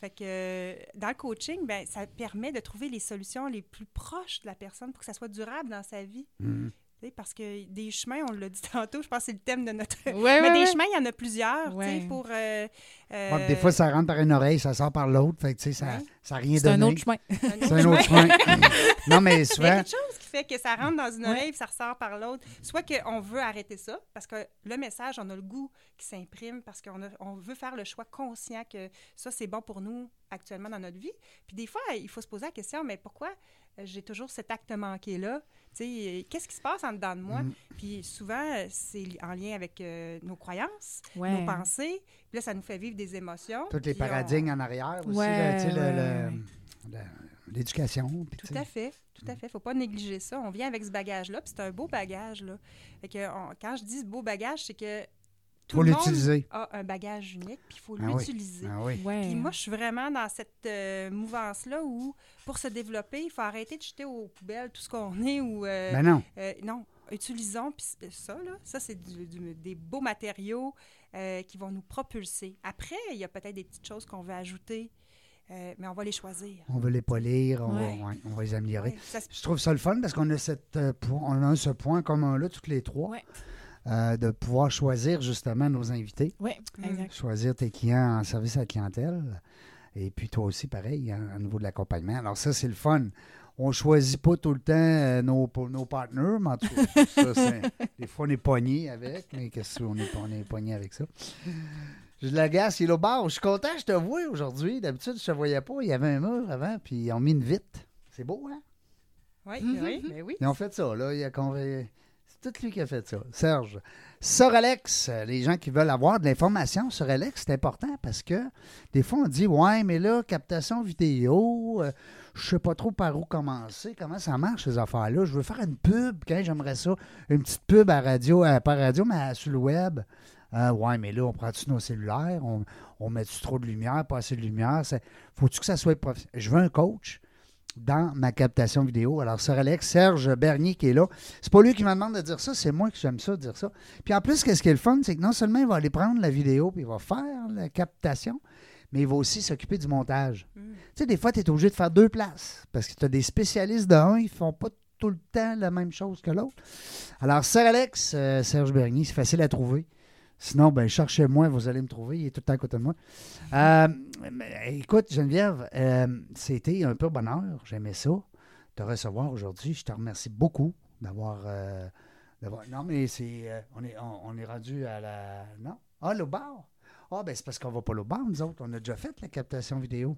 C: Fait que euh, dans le coaching, ben, ça permet de trouver les solutions les plus proches de la personne pour que ça soit durable dans sa vie.
A: Mm.
C: Parce que des chemins, on l'a dit tantôt, je pense que c'est le thème de notre.
B: Ouais,
C: Mais
B: ouais,
C: des
B: ouais.
C: chemins, il y en a plusieurs, tu sais,
B: Ouais.
C: pour. euh, euh,
A: des fois, ça rentre par une oreille, ça sort par l'autre. Fait que, tu sais, ça
C: Ouais.
A: n'a rien
B: C'est un
A: donné.
B: autre chemin.
A: C'est un autre chemin. non, mais
C: Il y a
A: souvent,
C: quelque chose qui fait que ça rentre dans une
B: Ouais.
C: oreille et ça ressort par l'autre. Soit qu'on veut arrêter ça, parce que le message, on a le goût qui s'imprime, parce qu'on a- on veut faire le choix conscient que ça, c'est bon pour nous actuellement dans notre vie. Puis des fois, il faut se poser la question, mais pourquoi j'ai toujours cet acte manqué-là? Tu sais, euh, Qu'est-ce qui se passe en dedans de moi?
A: Mm.
C: Puis souvent, euh, c'est en lien avec euh, nos croyances,
B: Ouais.
C: nos pensées. Puis là, ça nous fait vivre des émotions.
A: tous les
C: on-
A: paradigmes en arrière aussi,
B: Ouais,
A: l'éducation.
C: Tout à fait, tout à fait. Faut pas négliger ça. On vient avec ce bagage-là, puis c'est un beau bagage, là. Fait que on- quand je dis ce beau bagage, c'est que tout
A: Faut
C: le monde a un bagage unique, puis il faut
A: Ah oui.
C: l'utiliser.
A: Ah oui.
B: Ouais.
C: Puis moi, je suis vraiment dans cette euh, mouvance-là où, pour se développer, il faut arrêter de jeter aux poubelles tout ce qu'on est ou... euh,
A: Ben non.
C: euh, non, utilisons puis ça, là, ça, c'est du- du- des beaux matériaux euh, qui vont nous propulser. Après, il y a peut-être des petites choses qu'on veut ajouter, euh, mais on va les choisir.
A: On veut les polir, on,
B: Ouais.
A: va, ouais, on va les améliorer.
C: Ouais, ça
A: Je trouve ça le fun parce qu'on a, cette, euh, on a ce point commun-là, toutes les trois,
B: Ouais.
A: Euh, de pouvoir choisir justement nos invités,
B: Oui,
C: Mm.
B: exact.
A: choisir tes clients en service à la clientèle. Et puis toi aussi, pareil, hein, au niveau de l'accompagnement. Alors ça, c'est le fun. On choisit pas tout le temps euh, nos, nos partenaires, mais en tout cas, ça, c'est- des fois, on est pogné avec, mais qu'est-ce qu'on est, on est pogné avec ça? J'ai de la gasse, il est au bar. Je suis content, je te vois aujourd'hui. D'habitude, je te voyais pas. Il y avait un mur avant, puis ils ont mis une vitre. C'est beau, hein?
C: Oui,
B: Mhm.
C: oui, mais oui.
A: Ils ont fait ça, là. Il a convaincu- C'est tout lui qui a fait ça. Serge. Sur Alex, euh, les gens qui veulent avoir de l'information sur Alex, c'est important parce que des fois, on dit Ouais, mais là, captation vidéo, euh, je sais pas trop par où commencer, comment ça marche ces affaires-là. Je veux faire une pub, quand j'aimerais ça, une petite pub à radio, à, pas radio, mais sur le web. Euh, ouais, mais là, on prend-tu nos cellulaires? On, on met-tu trop de lumière, pas assez de lumière? Faut-tu que ça soit professionnel? Je veux un coach dans ma captation vidéo. Alors, Sir Alex, Serge Bernier qui est là. C'est pas lui qui me demande de dire ça, c'est moi qui j'aime ça, de dire ça. Puis en plus, qu'est-ce qui est le fun, c'est que non seulement il va aller prendre la vidéo, puis il va faire la captation, mais il va aussi s'occuper du montage.
C: Mm.
A: Tu sais, des fois, tu es obligé de faire deux places parce que tu as des spécialistes d'un, ils font pas tout le temps la même chose que l'autre. Alors, Sir Alex, euh, Serge Bernier, c'est facile à trouver. Sinon, ben, cherchez-moi, vous allez me trouver. Il est tout le temps à côté de moi. Euh, écoute, Geneviève, euh, c'était un peu bonheur. J'aimais ça, te recevoir aujourd'hui. Je te remercie beaucoup d'avoir. euh, non, mais c'est. on, est, on est rendu à la. Non? Ah, le bar? Ah, ben c'est parce qu'on va pas au bar, nous autres. On a déjà fait la captation vidéo.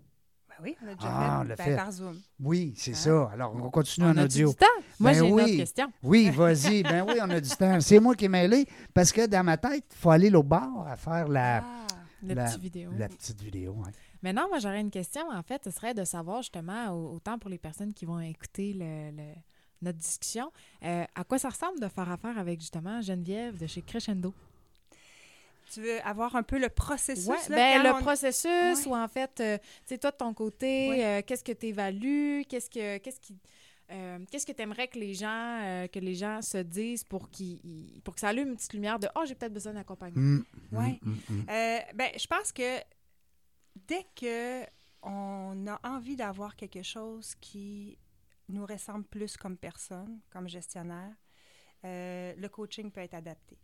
C: Ben oui, on l'a déjà
A: Ah, on
C: fait, ben, par Zoom.
A: Oui, c'est
C: Hein?
A: ça. Alors, on continue en
B: On a-tu
A: audio.
B: du temps? Moi,
A: Ben
B: j'ai une
A: oui.
B: autre question.
A: Oui, vas-y. Ben oui, on a du temps. C'est moi qui est mêlé parce que dans ma tête, il faut aller au bar à faire la,
C: Ah,
B: Le
A: La-
B: petit vidéo.
A: la petite vidéo.
B: Mais non, moi, j'aurais une question, en fait. Ce serait de savoir, justement, au- autant pour les personnes qui vont écouter le- le- notre discussion, euh, à quoi ça ressemble de faire affaire avec, justement, Geneviève de chez Crescendo?
C: Tu veux avoir un peu le processus?
B: Ouais,
C: là,
B: ben, le
C: on-
B: processus,
C: Ouais.
B: ou en fait, euh, tu toi, de ton côté,
C: Ouais.
B: euh, qu'est-ce que tu évalues? Qu'est-ce que qu'est-ce qui. euh, qu'est-ce que tu aimerais que les gens euh, que les gens se disent pour qu'ils pour que ça allume une petite lumière de oh j'ai peut-être besoin d'accompagnement.
A: Mm, mm,
C: Ouais.
A: mm, mm.
C: Euh, ben, je pense que dès que on a envie d'avoir quelque chose qui nous ressemble plus comme personne, comme gestionnaire, euh, le coaching peut être adapté.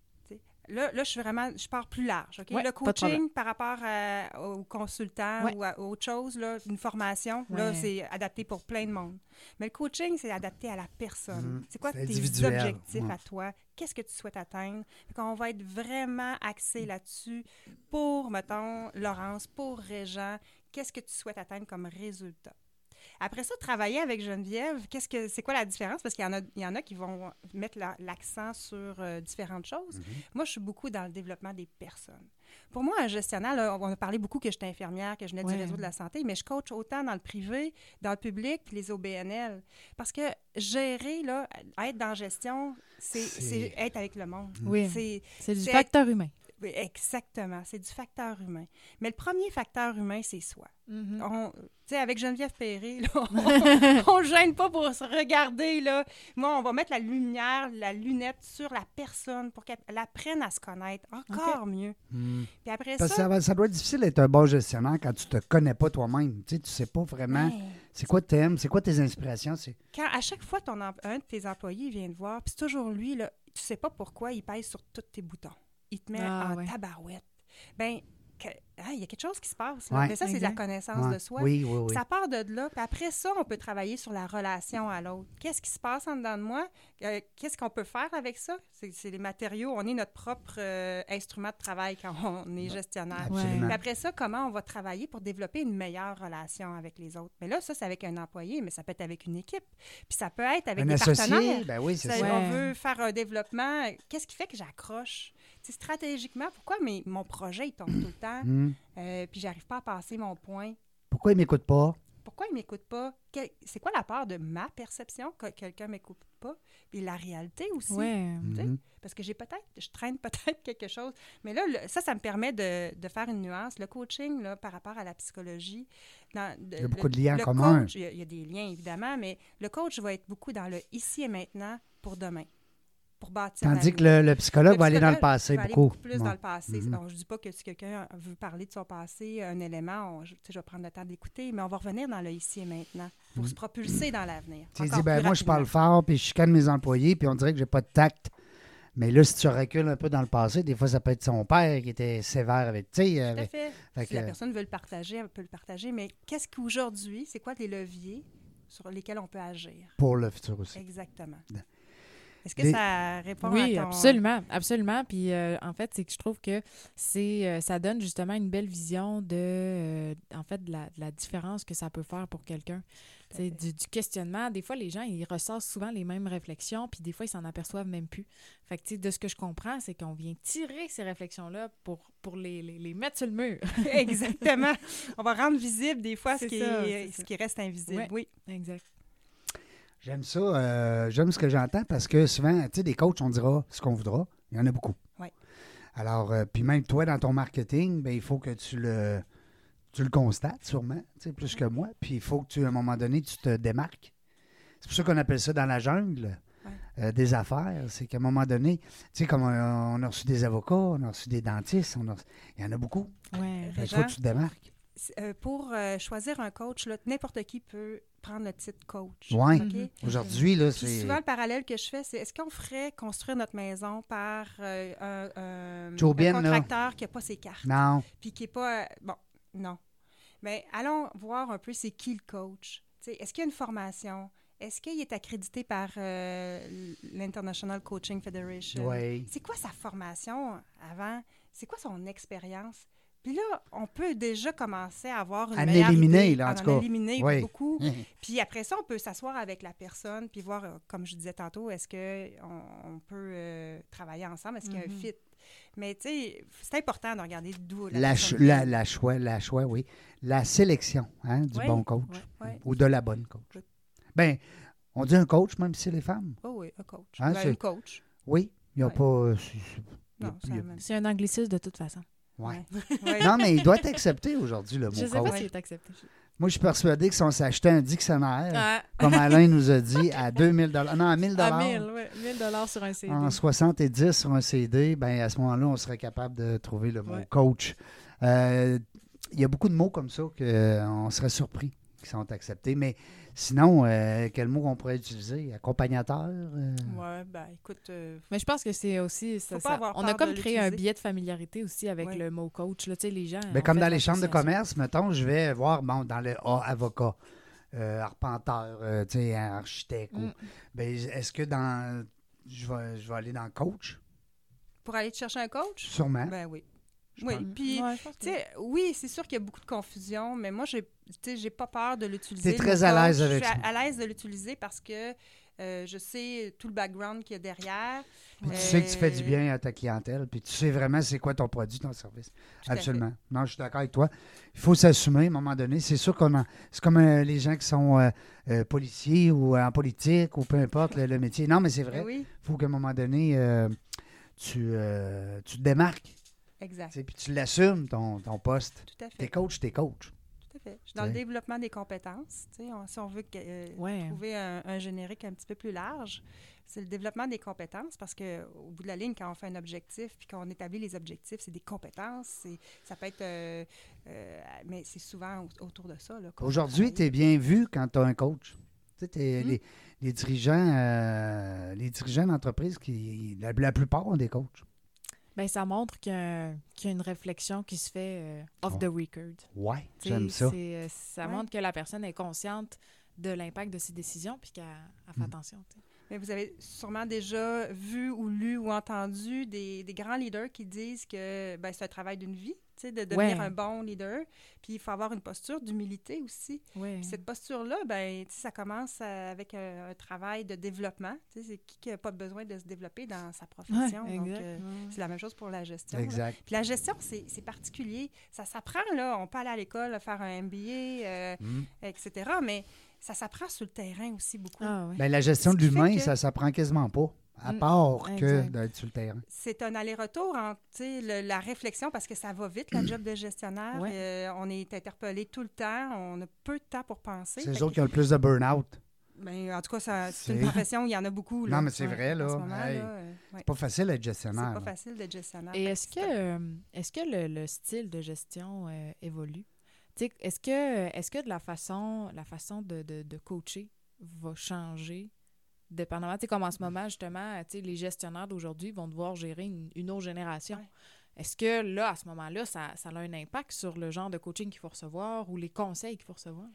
C: Là, là, je suis vraiment, je pars plus large.
B: Ouais,
C: le coaching par rapport à- au consultant
B: Ouais.
C: ou à autre chose, là, une formation, là, c'est adapté pour plein de monde. Mais le coaching, c'est adapté à la personne.
A: Mhm.
C: C'est quoi tes
A: individuel.
C: objectifs à toi? Qu'est-ce que tu souhaites atteindre? On va être vraiment axé là-dessus pour, mettons, Laurence, pour Régent. Qu'est-ce que tu souhaites atteindre comme résultat? Après ça, travailler avec Geneviève, qu'est-ce que c'est quoi la différence? Parce qu'il y en a, il y en a qui vont mettre la- l'accent sur euh, différentes choses. Moi, je suis beaucoup dans le développement des personnes. Pour moi, un gestionnaire, là, on a parlé beaucoup que j'étais infirmière, que je venais du
B: Ouais.
C: réseau de la santé, mais je coach autant dans le privé, dans le public, puis les OBNL. Parce que gérer, là, être dans la gestion, c'est être avec le monde.
B: Oui.
C: C'est
B: du facteur humain.
C: Exactement, c'est du facteur humain. Mais le premier facteur humain, c'est soi.
B: Mm-hmm.
C: On- Tu sais, avec Geneviève Perré, là, on ne gêne pas pour se regarder. Là. Moi, on va mettre la lumière, la lunette sur la personne pour qu'elle elle apprenne à se connaître encore mieux.
A: Hmm.
C: Puis après
A: Parce
C: ça...
A: ça, va- ça doit être difficile d'être un bon gestionnaire quand tu te connais pas toi-même. Tu sais, tu sais pas vraiment
C: hey,
A: c'est quoi t'aimes, c'est quoi tes inspirations. C'est...
C: quand à chaque fois ton un de tes employés vient te voir, puis c'est toujours lui, là, tu sais pas pourquoi il pèse sur tous tes boutons. Il te met
B: Ah,
C: en
B: ouais.
C: tabarouette. Ben, ah, il y a quelque chose qui se passe. Là.
A: Ouais.
C: Mais ça, c'est la connaissance
A: Ouais.
C: de soi.
A: Oui, oui, oui.
C: Ça part de là. Puis après ça, on peut travailler sur la relation à l'autre. Qu'est-ce qui se passe en dedans de moi? Euh, Qu'est-ce qu'on peut faire avec ça? C'est les matériaux. On est notre propre euh, instrument de travail quand on est gestionnaire. Puis après ça, comment on va travailler pour développer une meilleure relation avec les autres? Mais là, ça, c'est avec un employé, mais ça peut être avec une équipe. Puis ça peut être avec
A: Un
C: des
A: associé,
C: partenaires.
A: ben oui, c'est
C: Ça,
A: ça.
B: Ouais.
C: On veut faire un développement. Qu'est-ce qui fait que j'accroche? Stratégiquement, pourquoi? Mes- mon projet il tombe tout le temps?
A: Hmm.
C: Euh, puis j'arrive pas à passer mon point.
A: Pourquoi il m'écoute pas?
C: Pourquoi il m'écoute pas? C'est quoi la part de ma perception que quelqu'un m'écoute pas? Puis la réalité aussi.
B: Ouais.
A: Mhm.
C: Parce que j'ai peut-être, je traîne peut-être quelque chose. Mais là, le- ça, ça me permet de, de faire une nuance. Le coaching, là, par rapport à la psychologie, dans, de-
A: Il y a beaucoup
C: le-
A: de liens en
C: le
A: commun.
C: coach, il y, a, il y a des liens, évidemment, mais le coach va être beaucoup dans le ici et maintenant pour demain, pour bâtir
A: Tandis que le, le psychologue
C: Le
A: va aller dans le passé
C: va aller
A: beaucoup.
C: plus dans le passé.
A: Mhm.
C: Alors, je dis pas que si quelqu'un veut parler de son passé, un élément, on- je, je vais prendre le temps d'écouter, mais on va revenir dans le ici et maintenant pour se propulser dans l'avenir.
A: Tu dis, ben, moi, je parle fort, puis je chicane mes employés, puis on dirait que j'ai pas de tact. Mais là, si tu recules un peu dans le passé, des fois, ça peut être son père qui était sévère avec.
C: Tout à
A: avec-
C: fait.
A: fait
C: Si la personne veut le partager, elle peut le partager, mais qu'est-ce qu'aujourd'hui, c'est quoi les leviers sur lesquels on peut agir?
A: pour le futur aussi.
C: Exactement. Est-ce que
A: Des-
C: ça répond
B: Oui,
C: à ton...
B: absolument, absolument. Puis euh, en fait, c'est que je trouve que c'est euh, ça donne justement une belle vision de euh, en fait de la, de la différence que ça peut faire pour quelqu'un. C'est du, du questionnement. Des fois, les gens ils ressortent souvent les mêmes réflexions, puis des fois ils s'en aperçoivent même plus. Fait que de ce que je comprends, c'est qu'on vient tirer ces réflexions là pour pour les, les, les mettre sur le mur.
C: Exactement. On va rendre visible des fois ce qui,
B: ça,
C: est-
B: c'est
C: ce qui reste invisible.
B: Ouais.
C: Oui.
B: exact.
A: J'aime ça. euh, J'aime ce que j'entends parce que souvent, tu sais, des coachs, on dira ce qu'on voudra. Il y en a beaucoup.
C: Ouais.
A: Alors, euh, puis même toi, dans ton marketing, ben, il faut que tu le, tu le constates sûrement, tu sais, plus que moi. Puis il faut que tu, à un moment donné, tu te démarques. C'est pour ça qu'on appelle ça dans la jungle euh, des affaires. C'est qu'à un moment donné, tu sais, comme on, on a reçu des avocats, on a reçu des dentistes, on a- il y en a beaucoup.
B: Ouais.
A: Il faut que tu te démarques.
C: Euh, pour euh, choisir un coach, n'importe qui peut prendre le titre coach.
A: Ouais.
C: OK?
B: Mhm.
A: Aujourd'hui, là,
C: Puis
A: c'est.
C: souvent, le parallèle que je fais, c'est est-ce qu'on ferait construire notre maison par euh, un, un-
A: Joe
C: un
A: Bien, là.
C: contracteur qui n'a pas ses cartes,
A: Non.
C: puis qui n'est pas... euh, bon, non. Mais allons voir un peu c'est qui le coach. Tu sais, Est-ce qu'il y a une formation? Est-ce qu'il est accrédité par euh, l'International Coaching Federation?
A: Oui.
C: C'est quoi sa formation avant? C'est quoi son expérience? Puis là, on peut déjà commencer à avoir une
A: À en
C: meilleure
A: éliminer,
C: idée,
A: là, en
C: à
A: tout cas.
C: éliminer
A: Oui.
C: beaucoup. Puis après ça, on peut s'asseoir avec la personne puis voir, euh, comme je disais tantôt, est-ce qu'on on peut euh, travailler ensemble? Est-ce qu'il y a un
B: Mhm.
C: fit? Mais tu sais, c'est important de regarder d'où la,
A: La, la, la choix, la choix, oui. La sélection hein, du
C: Oui,
A: bon coach ou de la bonne coach.
C: Oui.
A: Ben, on dit un coach, même si c'est les femmes.
C: Oh oui, un coach.
A: Hein,
C: Ben,
A: c'est-
C: une coach.
A: Oui, il n'y a pas. euh. C'est
B: un anglicisme de toute façon.
A: Ouais.
C: Ouais.
A: Non, mais il doit être accepté aujourd'hui, le mot
B: Je sais
A: coach.
B: pas s'il est accepté.
A: Moi, je suis persuadé que si on s'achetait un dictionnaire,
B: Ah,
A: comme Alain nous a dit, à 2000 Non, à 1000
B: à 1000, ouais. 1000 dollars sur un CD.
A: en 70 sur un CD, ben à ce moment-là, on serait capable de trouver le mot
B: Ouais.
A: coach. Euh, Il y a beaucoup de mots comme ça qu'on serait surpris qui sont acceptés. Mais sinon, euh, quel mot on pourrait utiliser? Accompagnateur? euh,
C: Ouais, ben écoute, euh,
B: Mais je pense que c'est aussi. ça-
C: Faut pas
B: ça-
C: avoir
B: on
C: peur
B: a comme
C: de
B: créé un billet de familiarité aussi avec
C: Ouais.
B: le mot coach. Là, tu sais, les gens.
A: Ben, comme dans les chambres de commerce, mettons, je vais voir, bon, dans le A, avocat, euh, arpenteur, euh, tu sais, architecte. ou-
B: Mm.
A: ben, est-ce que dans. Je vais, je vais aller dans coach?
C: pour aller te chercher un coach?
A: Sûrement.
C: Ben oui.
A: Je
C: Oui, puis, tu sais, oui, c'est sûr qu'il y a beaucoup de confusion, mais moi, j'ai, tu sais, j'ai pas peur de l'utiliser.
A: T'es très à l'aise avec
C: Je suis
A: ça.
C: à, à l'aise de l'utiliser parce que euh, je sais tout le background qu'il y a derrière.
A: Puis tu sais que tu fais du
C: Euh,
A: bien à ta clientèle, puis tu sais vraiment c'est quoi ton produit, ton service.
C: Tout.
A: Absolument. Non, je suis d'accord avec toi. Il faut s'assumer à un moment donné. C'est sûr qu'on a. C'est comme euh, les gens qui sont euh, euh, policiers ou en politique ou peu importe le, le métier. Non, mais c'est vrai.
C: Ben oui,
A: Il faut qu'à un moment donné, euh, tu, euh, tu te démarques.
C: Exact.
A: Puis tu l'assumes, ton, ton poste.
C: Tout à fait.
A: T'es coach, t'es coach.
C: Tout à fait. Je suis dans le développement des compétences. on- si on veut euh,
B: Ouais.
C: trouver un, un générique un petit peu plus large, c'est le développement des compétences parce que au bout de la ligne, quand on fait un objectif puis qu'on établit les objectifs, c'est des compétences. c'est- Ça peut être, euh, euh, mais c'est souvent au- autour de ça.
A: Aujourd'hui, tu es bien vu quand tu as un coach. Tu sais,
C: Mhm.
A: les, les dirigeants, euh, les dirigeants d'entreprise, qui, la, la plupart ont des coachs.
B: Ben, ça montre qu'il y, a un- qu'il y a une réflexion qui se fait euh, off
A: Oh.
B: the record.
A: Ouais, j'aime ça.
B: euh, ça
C: Ouais.
B: montre que la personne est consciente de l'impact de ses décisions puis qu'elle elle fait
A: Mm.
B: attention.
C: Mais vous avez sûrement déjà vu ou lu ou entendu des, des grands leaders qui disent que ben, c'est un travail d'une vie, de devenir
B: Ouais.
C: un bon leader. Puis il faut avoir une posture d'humilité aussi.
B: Ouais.
C: Puis cette posture-là, ben, ça commence euh, avec un, un travail de développement. C'est qui qui n'a pas besoin de se développer dans sa
B: Ouais,
C: profession. Donc, euh, c'est la même chose pour la gestion.
A: Exact.
C: Puis la gestion, c'est particulier. Ça s'apprend, là. On peut aller à l'école, faire un MBA, euh,
A: Mhm.
C: etc. Mais ça s'apprend sur le terrain aussi beaucoup.
B: Ah.
A: Ben, la gestion
C: Ce
A: de l'humain,
C: que-
A: ça s'apprend quasiment pas, à
B: Mm,
A: part que d'être sur le terrain.
C: C'est un aller-retour entre le- la réflexion, parce que ça va vite, la job de gestionnaire.
B: Ouais.
C: Euh, on est interpellé tout le temps. On a peu de temps pour penser.
A: C'est eux autres qui ont le plus de burn-out.
C: ben, en tout cas, ça- c'est une profession où il y en a beaucoup. là.
A: Non, mais c'est vrai, là.
C: ce
A: Hey.
C: euh, ouais.
A: C'est pas facile d'être
C: C'est
A: gestionnaire.
C: pas
A: là.
C: facile d'être gestionnaire.
B: Et
C: Fait
B: est-ce que, euh, est-ce que le, le style de gestion euh, évolue? Est-ce que, de la façon, la façon de, de, de coacher va changer dépendamment? Tu sais, comme en ce moment, justement, tu sais, les gestionnaires d'aujourd'hui vont devoir gérer une, une autre génération.
C: Ouais.
B: Est-ce que là, à ce moment-là, ça, ça a un impact sur le genre de coaching qu'il faut recevoir ou les conseils qu'il faut recevoir?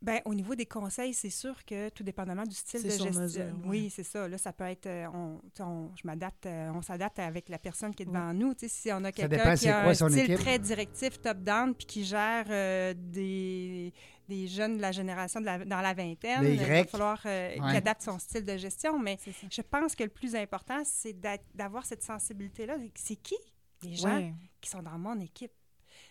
C: Ben, au niveau des conseils, c'est sûr que tout dépendamment du style de gestion.
B: mesure, ouais.
C: Oui, c'est ça. Là, ça peut être. euh, on, on- je m'adapte, euh, on s'adapte avec la personne qui est devant nous. Tu sais, si on a quelqu'un qui a
A: quoi
C: un style
A: équipe.
C: très directif, top-down, puis qui gère euh, des, des jeunes de la génération de la- dans la vingtaine, il va falloir euh, qu'il
A: Ouais.
C: adapte son style de gestion. Mais je pense que le plus important, c'est d'avoir cette sensibilité-là. C'est qui les gens qui sont dans mon équipe?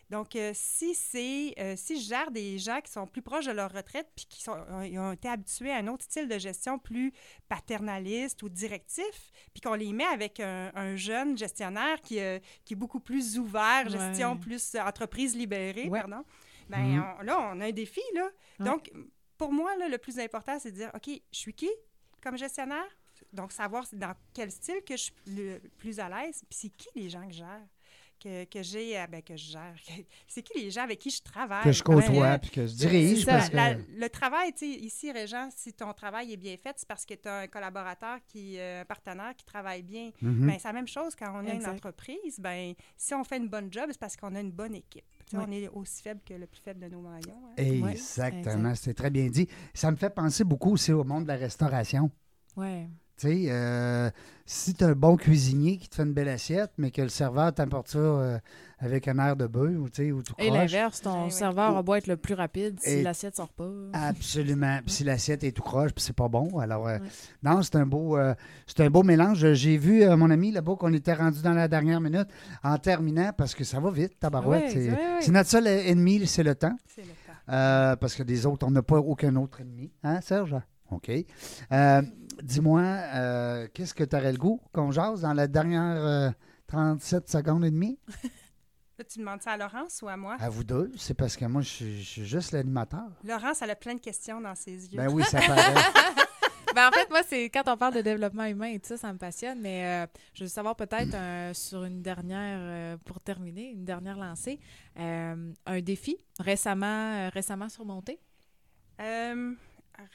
C: Donc, euh, si c'est euh, si je gère des gens qui sont plus proches de leur retraite puis qui sont, ont, été habitués à un autre style de gestion plus paternaliste ou directif, puis qu'on les met avec un, un jeune gestionnaire qui, euh, qui est beaucoup plus ouvert, gestion
B: Ouais.
C: plus entreprise libérée,
B: Ouais.
C: pardon, ben
A: Mhm.
C: on- là, on a un défi, là.
B: Ouais.
C: Donc, pour moi, là, le plus important, c'est de dire, OK, je suis qui comme gestionnaire? Donc, savoir dans quel style que je suis le plus à l'aise, puis c'est qui les gens que je gère, que, que j'ai, euh, ben, que je gère. C'est qui les gens avec qui je travaille?
A: Que je
C: Parce
A: côtoie,
C: que-
A: puis que je dirige.
C: ça,
A: parce que...
C: la- le travail, tu sais, ici, Régent, si ton travail est bien fait, c'est parce que tu as un collaborateur, qui, euh, un partenaire qui travaille bien.
A: Mhm.
C: Ben, c'est la même chose quand on a une entreprise. Ben, si on fait une bonne job, c'est parce qu'on a une bonne équipe. On est aussi faible que le plus faible de nos maillons. hein.
A: Exactement,
B: exact.
A: c'est très bien dit. Ça me fait penser beaucoup aussi au monde de la restauration.
B: Ouais.
A: Tu sais, euh, si tu un bon cuisinier qui te fait une belle assiette, mais que le serveur t'apporte ça euh, avec un air de bœuf ou, tu sais, ou tout
B: Et
A: croche.
B: l'inverse, ton
C: Ouais, ouais.
B: serveur a beau être le plus rapide si
A: Et-
B: l'assiette sort pas.
A: Absolument. Puis si l'assiette est tout croche, puis c'est pas bon. Alors, euh,
B: Ouais.
A: non, c'est un beau, euh, c'est un beau mélange. J'ai vu euh, mon ami là-bas qu'on était rendu dans la dernière minute en terminant parce que ça va vite, tabarouette.
B: Ouais,
A: c'est
B: ouais, ouais.
A: c'est notre seul ennemi, c'est le temps.
C: C'est le temps.
A: Euh, parce que des autres, on n'a pas aucun autre ennemi. Hein, Serge? OK. Dis-moi, euh, qu'est-ce que tu aurais le goût qu'on jase dans la dernière euh, 37 secondes et demie?
C: Là, tu demandes ça à Laurence ou à moi?
A: À vous deux. C'est parce que moi, je suis, je suis juste l'animateur.
C: Laurence, elle a plein de questions dans ses yeux.
A: Ben oui, ça paraît.
B: Ben, en fait, moi, c'est quand on parle de développement humain et tout ça, ça me passionne, mais euh, je veux savoir peut-être euh, sur une dernière, euh, pour terminer, une dernière lancée, euh, un défi récemment, euh, récemment surmonté?
C: Euh,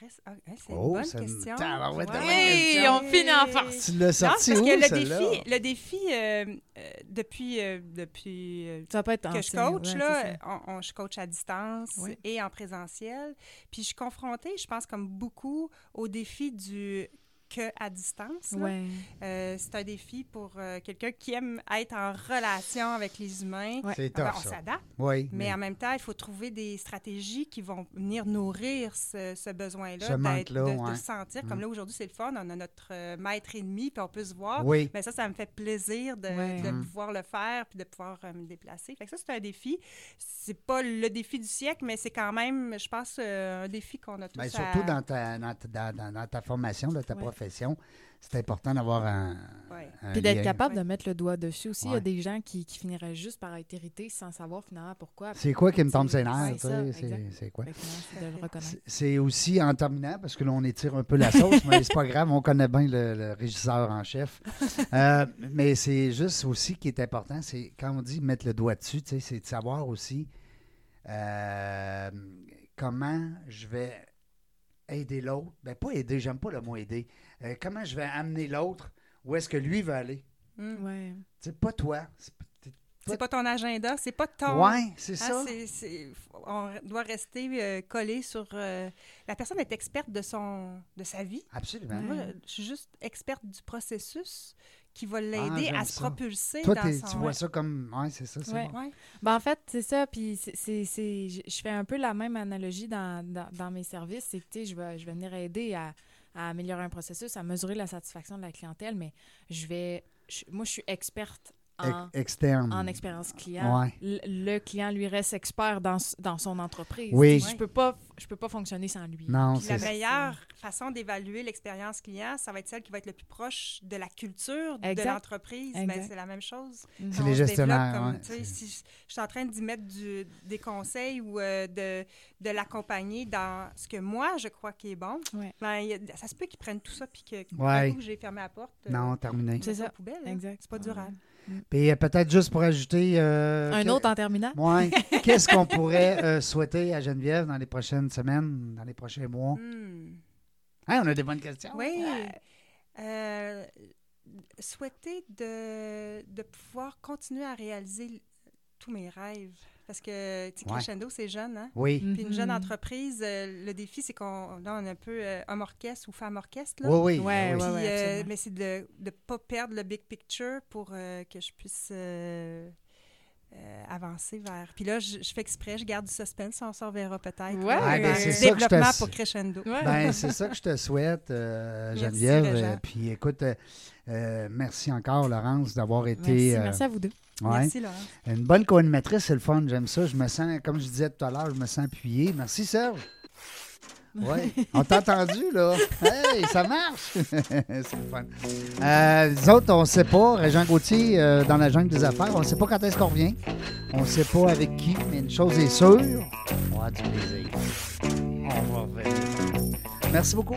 C: reste- ah, hein, c'est
A: Oh,
C: une bonne
A: c'est une-
C: question. Ouais.
A: bonne
B: Hey, on finit en farce.
A: Tu l'as sorti
C: parce
A: où,
C: que le défi, le défi euh, euh, depuis, euh, depuis
B: Ça être
C: que je coach,
B: ouais,
C: là, on, on- je coach à distance
B: Oui.
C: et en présentiel. Puis je suis confrontée, je pense, comme beaucoup, au défi du que à distance.
B: Ouais.
C: Euh, c'est un défi pour euh, quelqu'un qui aime être en relation avec les humains.
B: Ouais.
A: C'est
C: Alors,
A: tough,
C: on
A: ça.
C: s'adapte,
A: Oui,
C: mais en même temps, il faut trouver des stratégies qui vont venir nourrir ce, ce besoin-là, de,
A: ouais.
C: de sentir.
A: Mm.
C: Comme là, aujourd'hui, c'est le fun, on a notre euh, maître ennemi, puis on peut se voir.
A: Oui.
C: Mais ça, ça me fait plaisir de,
A: Mm.
C: pouvoir le faire puis de pouvoir euh, me déplacer. Fait que ça, c'est un défi. C'est pas le défi du siècle, mais c'est quand même, je pense, euh, un défi qu'on a tous
A: Ben,
C: à-
A: surtout dans ta, dans, ta- dans- dans- ta formation, dans ta profession, c'est important d'avoir un,
C: Ouais.
A: un
B: Puis d'être capable
C: Ouais.
B: de mettre le doigt dessus aussi. Il y a des gens qui, qui finiraient juste par être irrités sans savoir finalement pourquoi.
A: C'est quoi qui me tombe
B: C'est-
A: ses nerfs? C'est quoi?
B: C'est
A: aussi en terminant, parce que là, on étire un peu la sauce, mais c'est pas grave, on connaît bien le, le régisseur en chef. Euh, mais c'est juste aussi qui est important, c'est quand on dit mettre le doigt dessus, tu sais, c'est de savoir aussi euh, comment je vais aider l'autre. Ben, pas aider, j'aime pas le mot aider. Euh, comment je vais amener l'autre? Où est-ce que lui veut aller?
C: Mm.
B: Ouais.
A: Tu sais, pas toi. C'est-
C: C'est pas ton agenda, c'est pas ton.
A: Ouais, c'est
C: Ah,
A: ça.
C: c'est- c'est- on doit rester euh, collé sur. euh, la personne est experte de son, de sa vie.
A: Absolument.
C: Moi, je suis juste experte du processus qui va l'aider
A: j'aime
C: à se
A: ça.
C: propulser
A: Toi,
C: dans son.
A: tu vois ça comme. Ouais, c'est ça. c'est
B: Ouais.
A: bon.
C: Ouais.
B: Ben, en fait, c'est ça. Puis c'est, c'est, c'est- je je fais un peu la même analogie dans, dans, dans mes services. C'est que, je vais, je vais venir aider à, à améliorer un processus, à mesurer la satisfaction de la clientèle, mais je vais... moi, je suis experte en,
A: Ex- externe.
B: en expérience client.
A: Ouais.
B: Le, le client, lui, reste expert dans, dans son entreprise.
A: Oui.
B: Je peux pas, je peux pas fonctionner sans lui.
A: Non,
C: la meilleure façon d'évaluer l'expérience client, ça va être celle qui va être le plus proche de la culture de l'entreprise. Ben, c'est la même chose.
A: C'est les gestionnaires,
C: comme,
A: ouais,
C: si je, je suis en train d'y mettre du- des conseils ou euh, de, de l'accompagner dans ce que moi, je crois qui est bon,
B: Ouais.
C: ben, a- ça se peut qu'ils prennent tout ça puis que que j'ai fermé la porte, euh,
A: Non, terminé.
B: C'est ça.
C: hein.
B: Exact.
C: C'est pas durable.
A: Puis euh, peut-être juste pour ajouter. euh,
B: Un
A: que-
B: autre en terminant?
A: Ouais. Qu'est-ce qu'on pourrait euh, souhaiter à Geneviève dans les prochaines semaines, dans les prochains mois?
C: Hmm.
A: Hein, on a des bonnes questions.
C: Oui. Euh, souhaiter de, de pouvoir continuer à réaliser tous mes rêves. Parce que, tu sais,
A: Ouais.
C: Crescendo, c'est jeune, hein?
A: Oui.
C: Puis une jeune
B: Mhm.
C: entreprise, euh, le défi, c'est qu'on là, on est un peu euh, homme orchestre ou femme orchestre. Là.
A: Oui, oui.
B: Ouais,
A: oui.
C: Puis,
B: ouais,
C: euh, mais c'est de ne pas perdre le big picture pour euh, que je puisse euh, euh, avancer vers. Puis là, je, je fais exprès, je garde du suspense, on s'en reverra peut-être.
B: Ouais,
C: là,
B: ben,
C: un
B: c'est
A: ça que je te-
C: développement pour Crescendo.
B: Ouais.
A: Ben, c'est ça que je te souhaite, euh, Geneviève. Puis écoute, euh, euh, merci encore, Laurence, d'avoir été.
B: Merci,
A: euh,
B: merci à vous deux.
A: Ouais.
C: Merci, Laurent.
A: Une bonne co-animatrice, c'est le fun, j'aime ça. Je me sens, comme je disais tout à l'heure, je me sens appuyé. Merci, Serge. Oui, on t'a entendu, là. Hey, ça marche! c'est le fun. Euh, nous autres, on ne sait pas. Régent Gauthier, euh, dans la jungle des affaires, on ne sait pas quand est-ce qu'on revient. On ne sait pas avec qui, mais une chose est sûre, on va avoir du plaisir. On va revenir. Merci beaucoup.